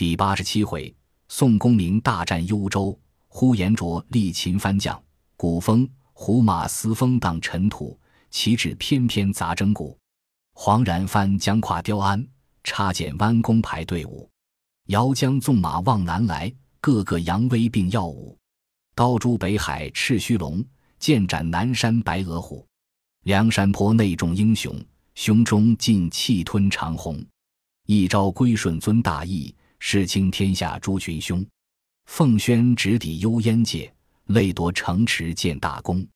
第八十七回，宋公明大战幽州，呼延灼力擒番将，古风胡马嘶风荡尘土，旗帜翩翩杂征鼓。黄然翻江跨雕鞍，插剑弯弓排队伍。遥将纵马望南来，个个扬威并耀武。刀诛北海赤须龙，剑斩南山白额虎。梁山坡内众英雄，胸中尽气吞长虹。一朝归顺尊大义，世倾天下诸群凶。奉宣直抵幽燕界，累夺城池建大功。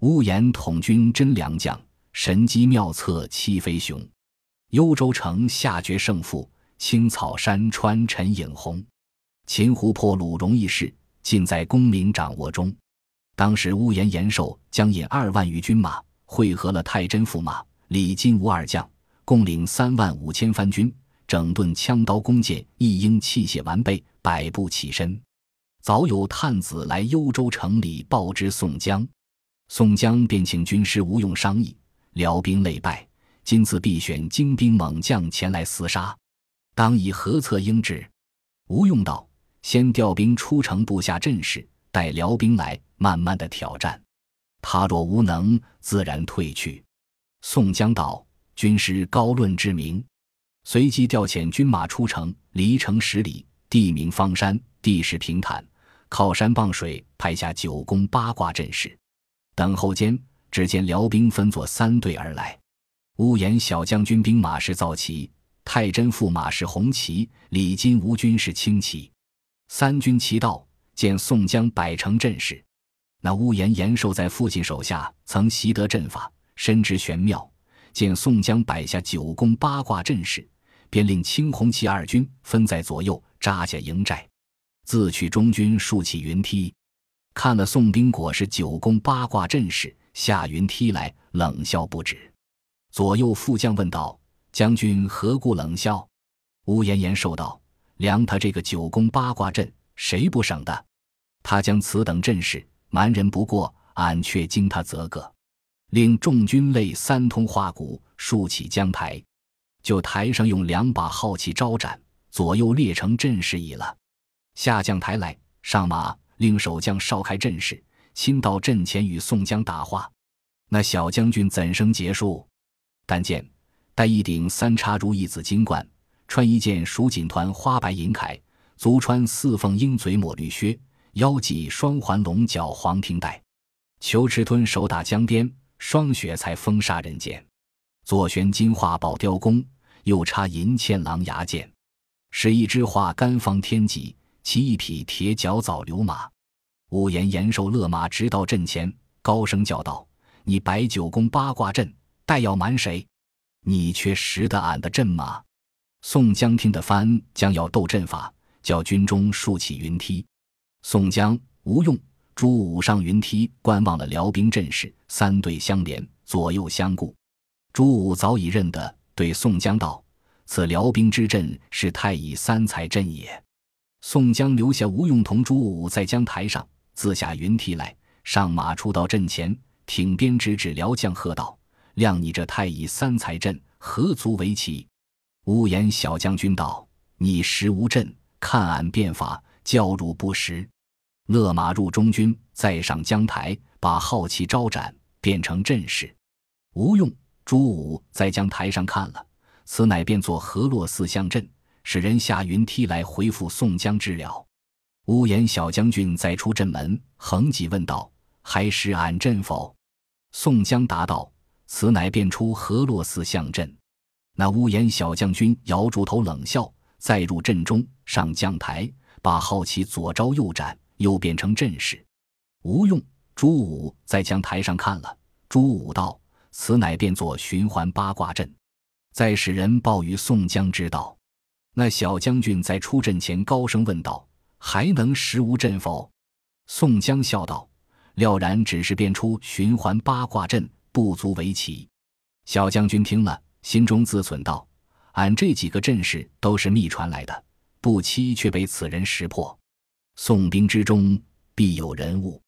乌延统军真良将，神机妙策欺飞雄。幽州城下决胜负。青草山川陈影红，秦湖破虏容易事，尽在功名掌握中。当时乌延延寿将引二万余军马，汇合了太真驸马李金吾二将，共领三万五千番军，整顿枪刀弓箭，一应器械完备，百步起身。早有探子来幽州城里报知宋江，宋江便请军师吴用商议，辽兵累败，今次必选精兵猛将前来厮杀。当以何策应之？吴用道：“先调兵出城布下阵势，待辽兵来，慢慢的挑战。他若无能，自然退去。”宋江道：“军师高论之明。”随即调遣军马出城，离城十里，地名方山，地势平坦，靠山傍水，派下九宫八卦阵势。等候间，只见辽兵分作三队而来。乌延小将军兵马是造骑。太真驸马是红旗，李金吾军是青旗，三军齐到，见宋江摆成阵势。那乌延延寿在父亲手下曾习得阵法，深知玄妙。见宋江摆下九宫八卦阵势，便令青红旗二军分在左右扎下营寨，自取中军竖起云梯。看了宋兵果是九宫八卦阵势，下云梯来，冷笑不止。左右副将问道。将军何故冷笑？吴延延寿道：“量他这个九宫八卦阵，谁不省的？他将此等阵势，蛮人不过，俺却经他则个，令众军类三通花鼓，竖起江台，就台上用两把号旗招展，左右列成阵势已了。下将台来，上马，令守将哨开阵势，亲到阵前与宋江打话。那小将军怎生结束？但见。”戴一顶三叉如意紫金冠，穿一件蜀锦团花白银铠，足穿四凤鹰嘴抹绿靴，腰系双环龙角黄缎带，裘持吞手打江边，霜雪才风杀人间。左旋金画宝雕弓，又插银嵌狼牙剑，使一枝画干方天戟，骑一匹铁脚早流马。五言延寿勒马直到阵前，高声叫道：“你摆九宫八卦阵，待要瞒谁？”你却识得俺的阵吗？宋江听得翻，将要斗阵法，叫军中竖起云梯。宋江、吴用、朱武上云梯观望了辽兵阵势，三队相连，左右相顾。朱武早已认得，对宋江道：“此辽兵之阵是太乙三才阵也。”宋江留下吴用同朱武在江台上，自下云梯来，上马出到阵前，挺鞭直指辽将，喝道。谅你这太乙三才阵何足为奇？乌延小将军道：“你识无阵，看俺变法，教汝不识。”勒马入中军，再上江台，把号旗招展，变成阵势。吴用、朱武在将台上看了，此乃变作河洛四象阵，使人下云梯来回复宋江之了。屋檐小将军再出阵门，横戟问道：“还识俺阵否？”宋江答道。此乃变出河洛寺象阵，那屋檐小将军摇住头冷笑，再入阵中，上将台，把好旗左招右展，又变成阵势。吴用、朱武在将台上看了，朱武道：“此乃变作循环八卦阵。”再使人报与宋江知道。那小将军在出阵前高声问道：“还能识无阵否？”宋江笑道：“料然只是变出循环八卦阵。”不足为奇。小将军听了，心中自忖道：“俺这几个阵势都是秘传来的，不期却被此人识破。宋兵之中必有人物。”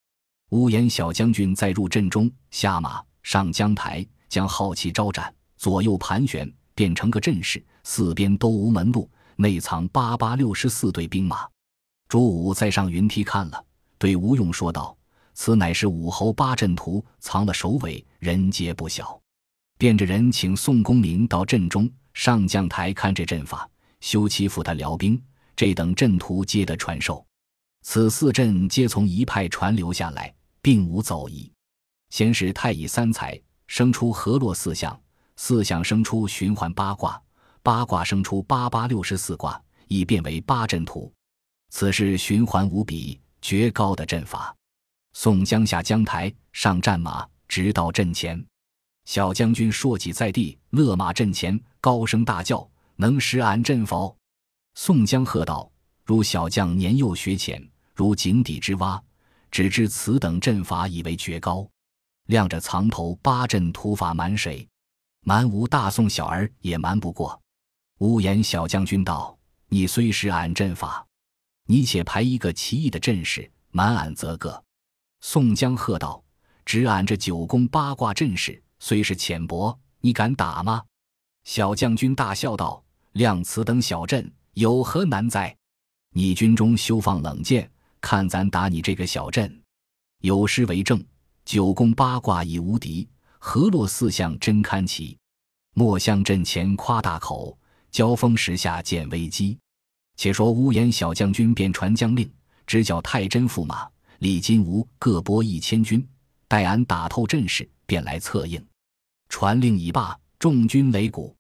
乌延小将军再入阵中，下马上江台，将号旗招展，左右盘旋，变成个阵势，四边都无门路，内藏八八六十四队兵马。朱武再上云梯看了，对吴用说道：“此乃是武侯八阵图藏了首尾，人皆不晓。”便着人请宋公明到阵中上将台看这阵法，休欺负他辽兵。这等阵图皆得传授。此四阵皆从一派传流下来，并无走移。先是太乙三才生出河洛四象，四象生出循环八卦，八卦生出八八六十四卦，已变为八阵图。此是循环无比、绝高的阵法。宋江下江台，上战马，直到阵前。小将军硕戟在地，勒马阵前，高声大叫：“能识俺阵否？”宋江喝道：“如小将年幼学浅，如井底之蛙，只知此等阵法以为绝高。亮着藏头八阵图法瞒谁？瞒无大宋小儿也瞒不过。”乌言小将军道：“你虽识俺阵法，你且排一个奇异的阵势，瞒俺则个。”宋江喝道：“只俺这九宫八卦阵势。”虽是浅薄，你敢打吗？小将军大笑道：“亮此等小阵，有何难哉？你军中休放冷箭，看咱打你这个小阵。有诗为证：九宫八卦已无敌，河洛四象真堪奇。莫向阵前夸大口，交锋时下见危机。且说乌延小将军便传将令，只叫太真驸马、李金吾各拨一千军，待俺打透阵势，便来策应。”传令已罢，众军擂鼓。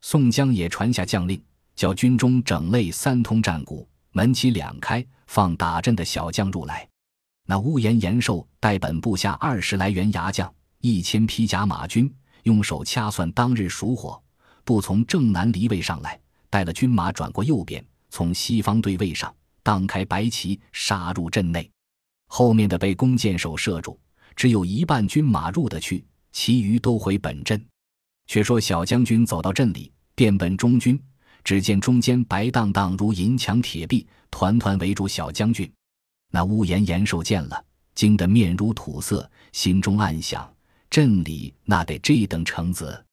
宋江也传下将令，叫军中整类三通战鼓，门旗两开，放打阵的小将入来。那乌延延寿带本部下二十来员牙将，一千披甲马军，用手掐算当日属火，不从正南离位上来，带了军马转过右边，从西方对位上荡开白旗，杀入阵内。后面的被弓箭手射住，只有一半军马入得去。其余都回本阵。却说小将军走到阵里，便本中军。只见中间白荡荡如银墙铁壁，团团围住小将军。那屋檐延寿见了，惊得面如土色，心中暗想：阵里那得这等成子，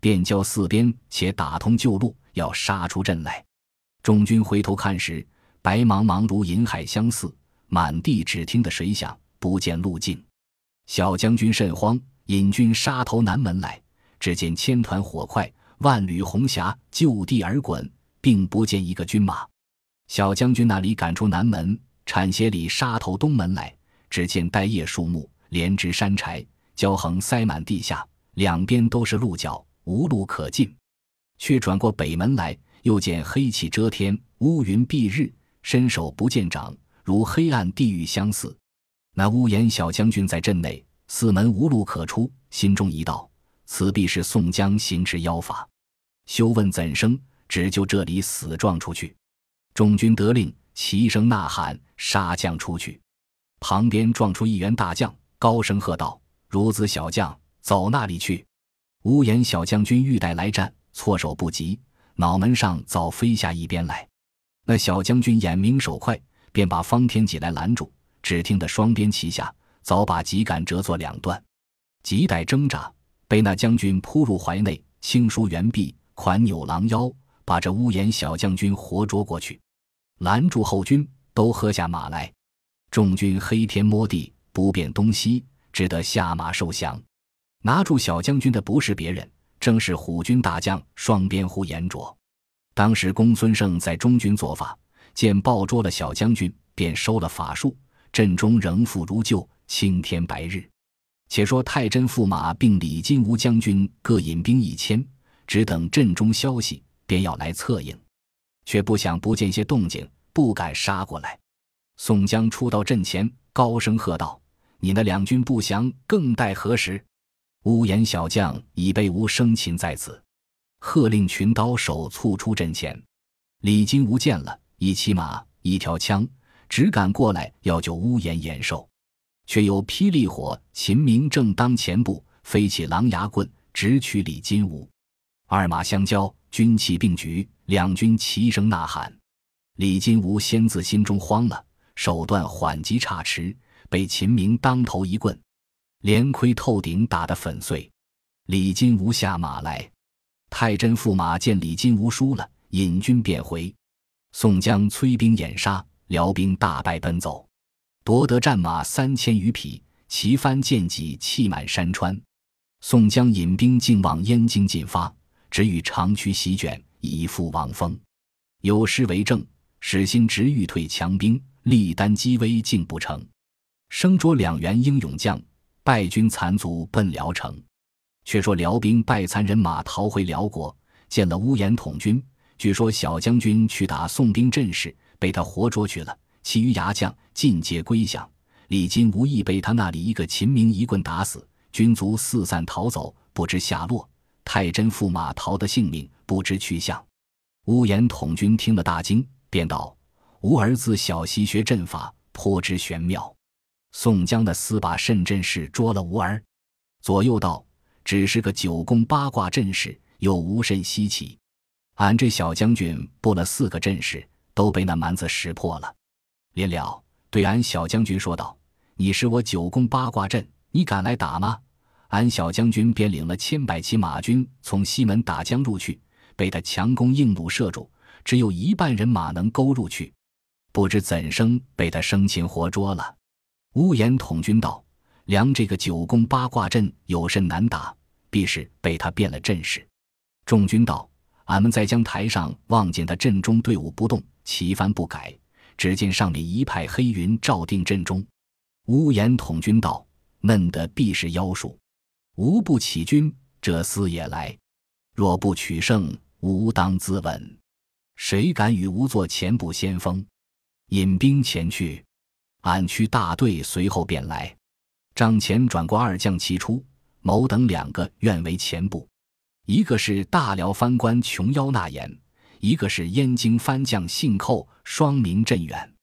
便叫四边且打通旧路，要杀出阵来。众军回头看时，白茫茫如银海相似，满地只听得水响，不见路径。小将军甚慌。引军杀投南门来，只见千团火块，万缕红霞就地而滚，并不见一个军马。小将军那里赶出南门，铲鞋里杀头东门来，只见呆叶树木，连枝山柴，焦横塞满地下，两边都是鹿角，无路可进。却转过北门来，又见黑气遮天，乌云蔽日，伸手不见掌，如黑暗地狱相似。那乌延小将军在阵内。四门无路可出，心中一道：此必是宋江行之妖法。休问怎生，只就这里死撞出去。众军得令，齐声呐喊，杀将出去。旁边撞出一员大将，高声喝道：“孺子小将，走那里去！”无言小将军欲待来战，措手不及，脑门上早飞下一边来。那小将军眼明手快，便把方天戟来拦住。只听得双鞭齐下。早把戟杆折作两段，戟带挣扎，被那将军扑入怀内，轻舒猿臂，款扭狼腰，把这乌延小将军活捉过去，拦住后军，都喝下马来。众军黑天摸地，不辨东西，只得下马受降。拿住小将军的不是别人，正是虎军大将双鞭呼延灼。当时公孙胜在中军做法，见抱捉了小将军，便收了法术，阵中仍复如旧。青天白日，且说太真驸马并李金吾将军各引兵一千，只等阵中消息，便要来策应，却不想不见些动静，不敢杀过来。宋江出到阵前，高声喝道：“你那两军不降，更待何时？”乌延小将已被吾生擒在此，喝令群刀手簇出阵前。李金吾见了，一骑马，一条枪，只赶过来要救乌延延寿。却有霹雳火，秦明正当前部飞起狼牙棍，直取李金吾。二马相交，军旗并举，两军齐声呐喊。李金吾先自心中慌了，手段缓急差迟，被秦明当头一棍，连盔透顶打得粉碎。李金吾下马来，太真驸马见李金吾输了，引军便回。宋江催兵掩杀，辽兵大败奔走，夺得战马三千余匹，旗帆箭戟气满山川。宋江引兵竟往燕京进发，只与长驱席卷，以赴王峰。有诗为证：“使心直欲退强兵，力单击危竟不成。生捉两员英勇将，败军残卒奔辽城。”却说辽兵败残人马逃回辽国，见了乌延统军。据说小将军去打宋兵阵势，被他活捉去了。其余牙将尽皆归降。李金无意被他那里一个秦明一棍打死，军卒四散逃走，不知下落。太真驸马逃得性命，不知去向。乌延统军听了大惊，便道：“吾儿自小习学阵法，颇知玄妙。宋江的四把甚阵势捉了吾儿。”左右道。只是个九宫八卦阵势，又无甚稀奇。俺这小将军布了四个阵势，都被那蛮子识破了。临了，对俺小将军说道：“你是我九宫八卦阵，你敢来打吗？”俺小将军便领了千百骑马军从西门打将入去，被他强弓硬弩射住，只有一半人马能勾入去。不知怎生被他生擒活捉了。乌延统军道：“梁这个九宫八卦阵有甚难打？”必是被他变了阵势。众军道：“俺们在江台上望见他阵中队伍不动，旗帆不改，只见上面一派黑云罩定阵中。”乌延统军道：“嫩的必是妖术。吾不起军，这厮也来。若不取胜，吾当自刎。谁敢与吾做前部先锋？引兵前去。俺驱大队随后便来。”张前转过二将齐出。某等两个愿为前部，一个是大辽藩官琼妖纳言，一个是燕京藩将信寇，双名镇远。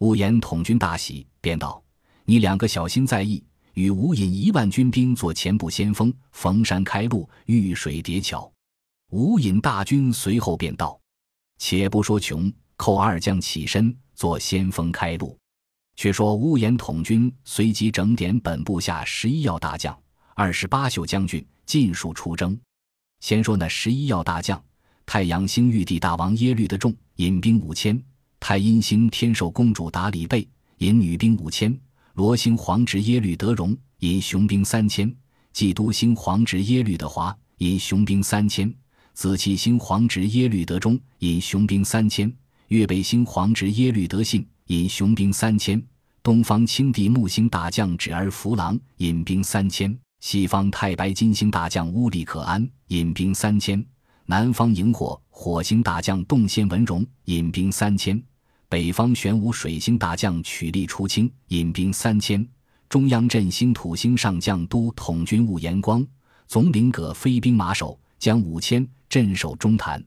乌延统军大喜，便道：“你两个小心在意，与吴引一万军兵做前部先锋，逢山开路，遇水叠桥。”吴引大军随后便到。且不说穷寇二将起身做先锋开路，却说乌延统军随即整点本部下十一要大将。二十八宿将军尽数出征。先说那十一要大将：太阳星玉帝大王耶律德重引兵五千；太阴星天寿公主达里贝引女兵五千；罗星皇侄耶律德荣引雄兵三千；冀都星皇侄耶律德华引雄兵三千；紫气星皇侄耶律德忠引雄兵三千；粤北星皇侄耶律德信引雄兵三千；东方青帝木星大将侄儿弗郎引兵三千。西方太白金星大将乌力可安引兵三千，南方萤火火星大将洞仙文荣引兵三千，北方玄武水星大将曲力出清引兵三千，中央镇星土星上将都统军务延光总领葛飞兵马首将五千镇守中坛。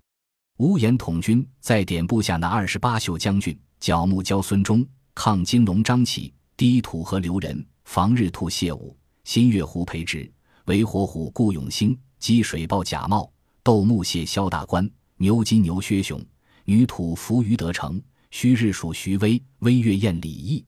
乌延统军在点部下那二十八宿将军角木焦孙忠抗金龙张起低土和刘仁防日兔谢武。新月湖培植，为火虎顾永兴，积水豹贾茂，斗木谢萧大官，牛金牛薛雄，女土伏于德成，虚日属徐威，威月宴李毅，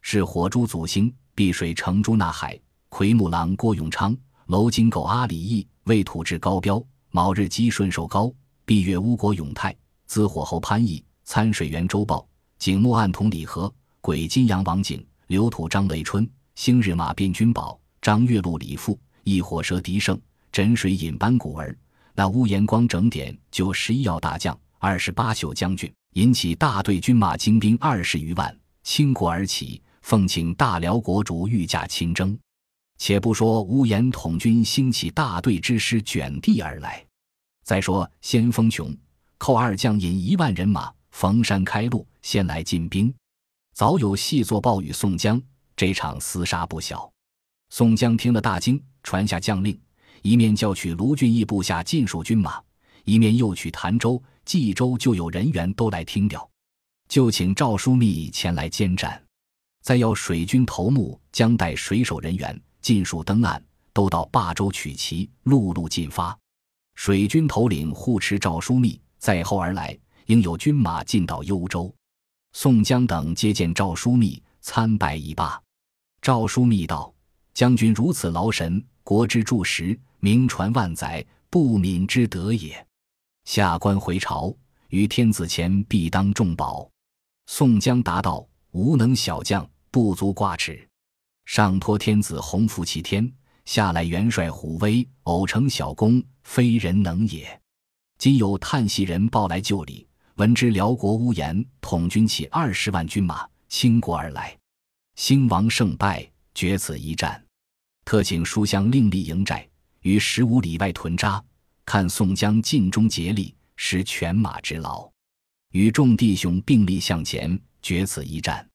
是火猪祖星，碧水成珠纳海，奎木狼郭永昌，楼金狗阿里义，为土至高标，卯日鸡顺寿高，闭月乌国永泰，资火候潘毅，参水员周豹，景木暗同李和，鬼金阳王景，流土张雷春，星日马变君宝。张月禄李富，一火蛇狄胜，枕水引班古儿。那乌延光整点就十一要大将，二十八宿将军，引起大队军马精兵二十余万，倾国而起，奉请大辽国主御驾亲征。且不说乌延统军兴起大队之师卷地而来，再说先锋琼寇二将引一万人马逢山开路，先来进兵，早有细作报与宋江，这场厮杀不小。宋江听了大惊，传下将令，一面叫取卢俊义部下尽数军马，一面又取潭州、冀州就有人员都来听调，就请赵枢密前来监战，再要水军头目将带水手人员尽数登岸，都到霸州取旗，陆路进发。水军头领护持赵枢密在后而来，应有军马进到幽州。宋江等接见赵枢密，参拜一罢。赵枢密道。将军如此劳神，国之柱石，名传万载，不敏之德也。下官回朝，于天子前必当重宝。”宋江答道：“无能小将，不足挂齿。上托天子洪福齐天，下来元帅虎威，偶成小功，非人能也。今有叹息人报来救礼，闻知辽国乌延统军起二十万军马倾国而来，兴亡胜败决此一战，特请书香另立营寨于十五里外屯扎，看宋江尽忠竭力，施犬马之劳。”与众弟兄并力向前，决此一战。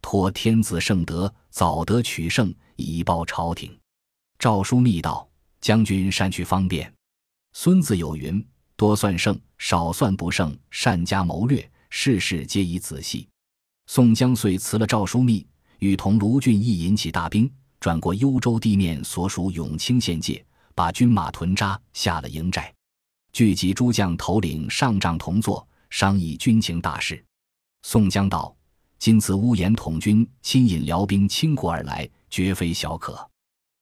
托天子圣德，早得取胜，以报朝廷。诏书密道：将军善去方便。孙子有云：多算胜，少算不胜。善加谋略，事事皆宜仔细。宋江遂辞了诏书密，与同卢俊义引起大兵，转过幽州地面所属永清县界，把军马屯扎，下了营寨，聚集诸将头领上帐同坐。商议军情大事，宋江道：“今次乌延统军亲引辽兵倾国而来，绝非小可，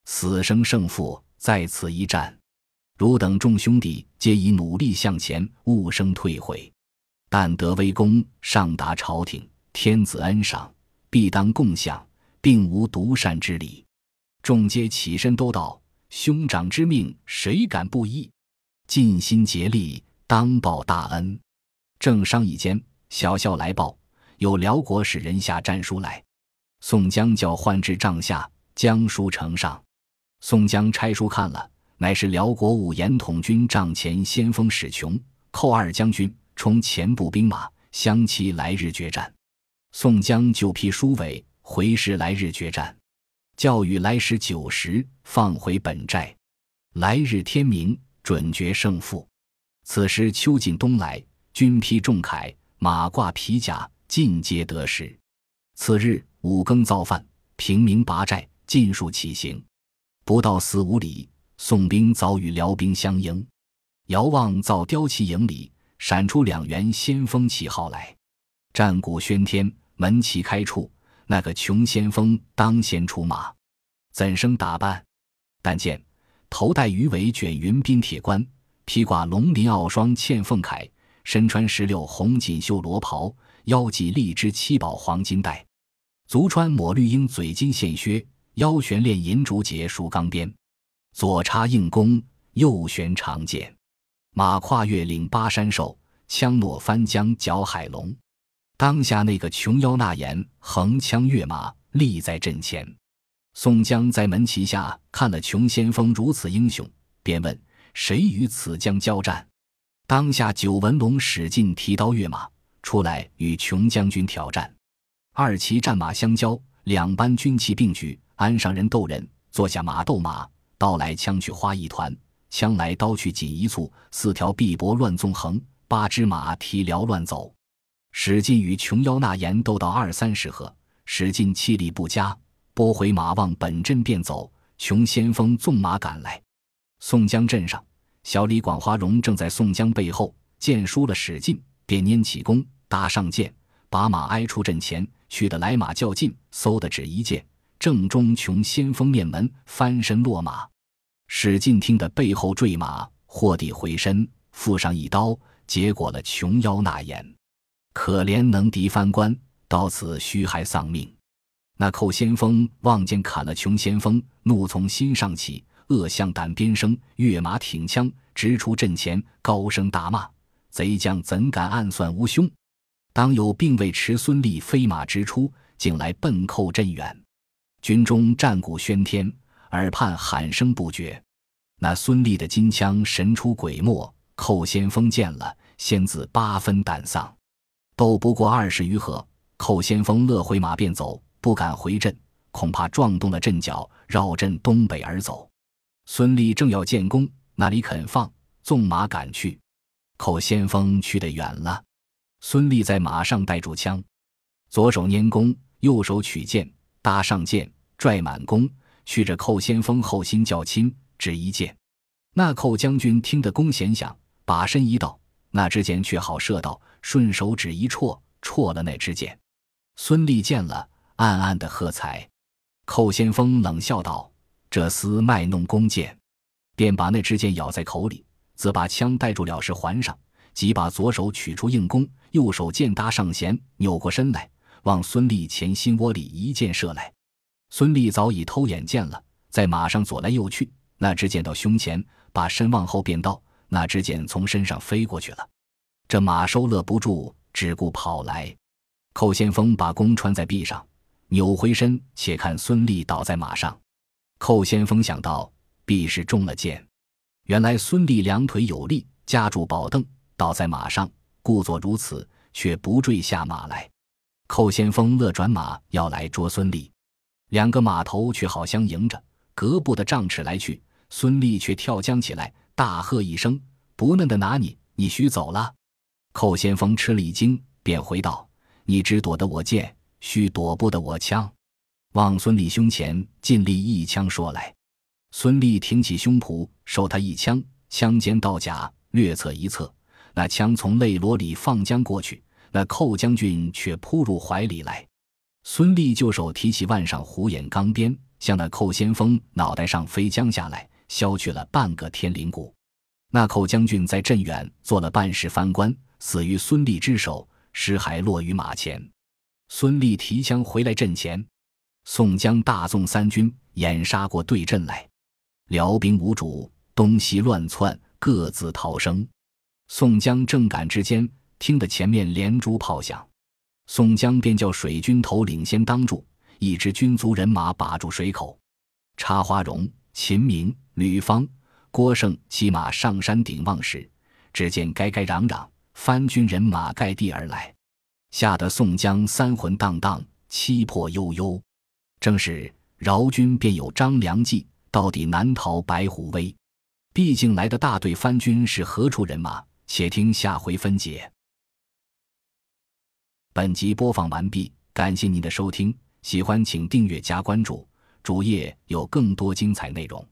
死生胜负在此一战。汝等众兄弟皆以努力向前，勿生退悔。但得微功，上达朝廷，天子恩赏，必当共享，并无独善之理。”众皆起身都道：“兄长之命，谁敢不依？尽心竭力，当报大恩。”正商议间，小校来报，有辽国使人下战书来。宋江叫唤至帐下，将书呈上。宋江拆书看了，乃是辽国五延统军帐前先锋史琼、寇二将军冲前部兵马，相期来日决战。宋江就批书尾回师来日决战，教与来时九时放回本寨，来日天明准决胜负。此时秋尽冬来。军披重铠，马挂皮甲，尽皆得食。次日五更造饭，平明拔寨，尽数起行。不到四五里，宋兵早与辽兵相迎。遥望造雕旗营里，闪出两员先锋旗号来。战鼓喧天，门旗开处，那个穷先锋当先出马，怎生打扮？但见头戴鱼尾卷云鬓铁冠，披挂龙鳞傲霜嵌凤铠。身穿石榴红锦绣罗袍，腰系荔枝七宝黄金带，足穿抹绿鹰嘴金线靴，腰悬链银竹节束钢鞭，左插硬弓，右悬长剑，马跨越岭巴山兽，枪落翻江搅海龙。当下那个琼腰纳言，横枪跃马，立在阵前。宋江在门旗下看了琼先锋如此英雄，便问：谁与此将交战？当下九纹龙使劲提刀跃马出来与琼将军挑战，二骑战马相交，两班军旗并举，鞍上人斗人，坐下马斗马，刀来枪去花一团，枪来刀去锦一簇，四条碧帛乱纵横，八只马蹄缭乱走。史进与琼妖纳言斗到二三十合，史进气力不佳，拨回马往本阵便走，琼先锋纵马赶来，宋江阵上。小李广花荣正在宋江背后，见输了史进，便拈起弓搭上箭，把马挨出阵前，去的来马较劲，嗖的只一箭，正中穷先锋面门，翻身落马。史进听得背后坠马，霍地回身，附上一刀，结果了琼妖纳言。可怜能敌翻关，到此须还丧命。那寇先锋望见砍了穷先锋，怒从心上起。恶向胆边生，跃马挺枪，直出阵前，高声大骂：“贼将怎敢暗算吾兄？当有并未持孙立飞马直出，竟来奔寇阵远。军中战鼓喧天，耳畔喊声不绝。那孙立的金枪神出鬼没，寇先锋见了，先自八分胆丧。斗不过二十余合，寇先锋勒回马便走，不敢回阵，恐怕撞动了阵脚，绕阵东北而走。”孙立正要建功，哪里肯放？纵马赶去，寇先锋去得远了。孙立在马上带住枪，左手拈弓，右手取剑，搭上箭，拽满弓，去着寇先锋后心较亲，只一箭。那寇将军听得弓弦响，把身一倒，那支箭却好射到，顺手指一戳，戳了那支箭。孙立见了，暗暗的喝彩。寇先锋冷笑道。这厮卖弄弓箭，便把那支箭咬在口里，自把枪带住了，是环上，即把左手取出硬弓，右手箭搭上弦，扭过身来，往孙立前心窝里一箭射来。孙立早已偷眼见了，在马上左来右去，那支箭到胸前，把身往后便倒，那支箭从身上飞过去了。这马收勒不住，只顾跑来。寇先锋把弓穿在臂上，扭回身，且看孙立倒在马上。寇先锋想到，必是中了箭。原来孙立两腿有力，夹住宝凳。倒在马上，故作如此，却不坠下马来。寇先锋勒转马要来捉孙立，两个马头却好相迎着，隔步的丈尺来去。孙立却跳将起来，大喝一声：“不嫩的拿你！你须走了！”寇先锋吃了一惊，便回道：“你只躲得我剑，须躲不得我枪。”往孙立胸前尽力一枪说来。孙立挺起胸脯，受他一枪，枪尖到甲，略侧一侧。那枪从肋罗里放将过去，那寇将军却扑入怀里来。孙立就手提起腕上虎眼钢鞭，向那寇先锋脑袋上飞将下来，削去了半个天灵骨。那寇将军在镇远做了半世藩官，死于孙立之手，尸骸落于马前。孙立提枪回来阵前，宋江大纵三军掩杀过对阵来，辽兵无主，东西乱窜，各自逃生。宋江正赶之间，听得前面连珠炮响，宋江便叫水军头领先当住，一支军卒人马把住水口。插花荣、秦明、吕方、郭盛骑马上山顶望时，只见该该嚷嚷，番军人马盖地而来，吓得宋江三魂荡荡，七魄悠悠。正是饶军便有张良计，到底难逃白虎威。毕竟来的大队番军是何处人马？且听下回分解。本集播放完毕，感谢您的收听，喜欢请订阅加关注，主页有更多精彩内容。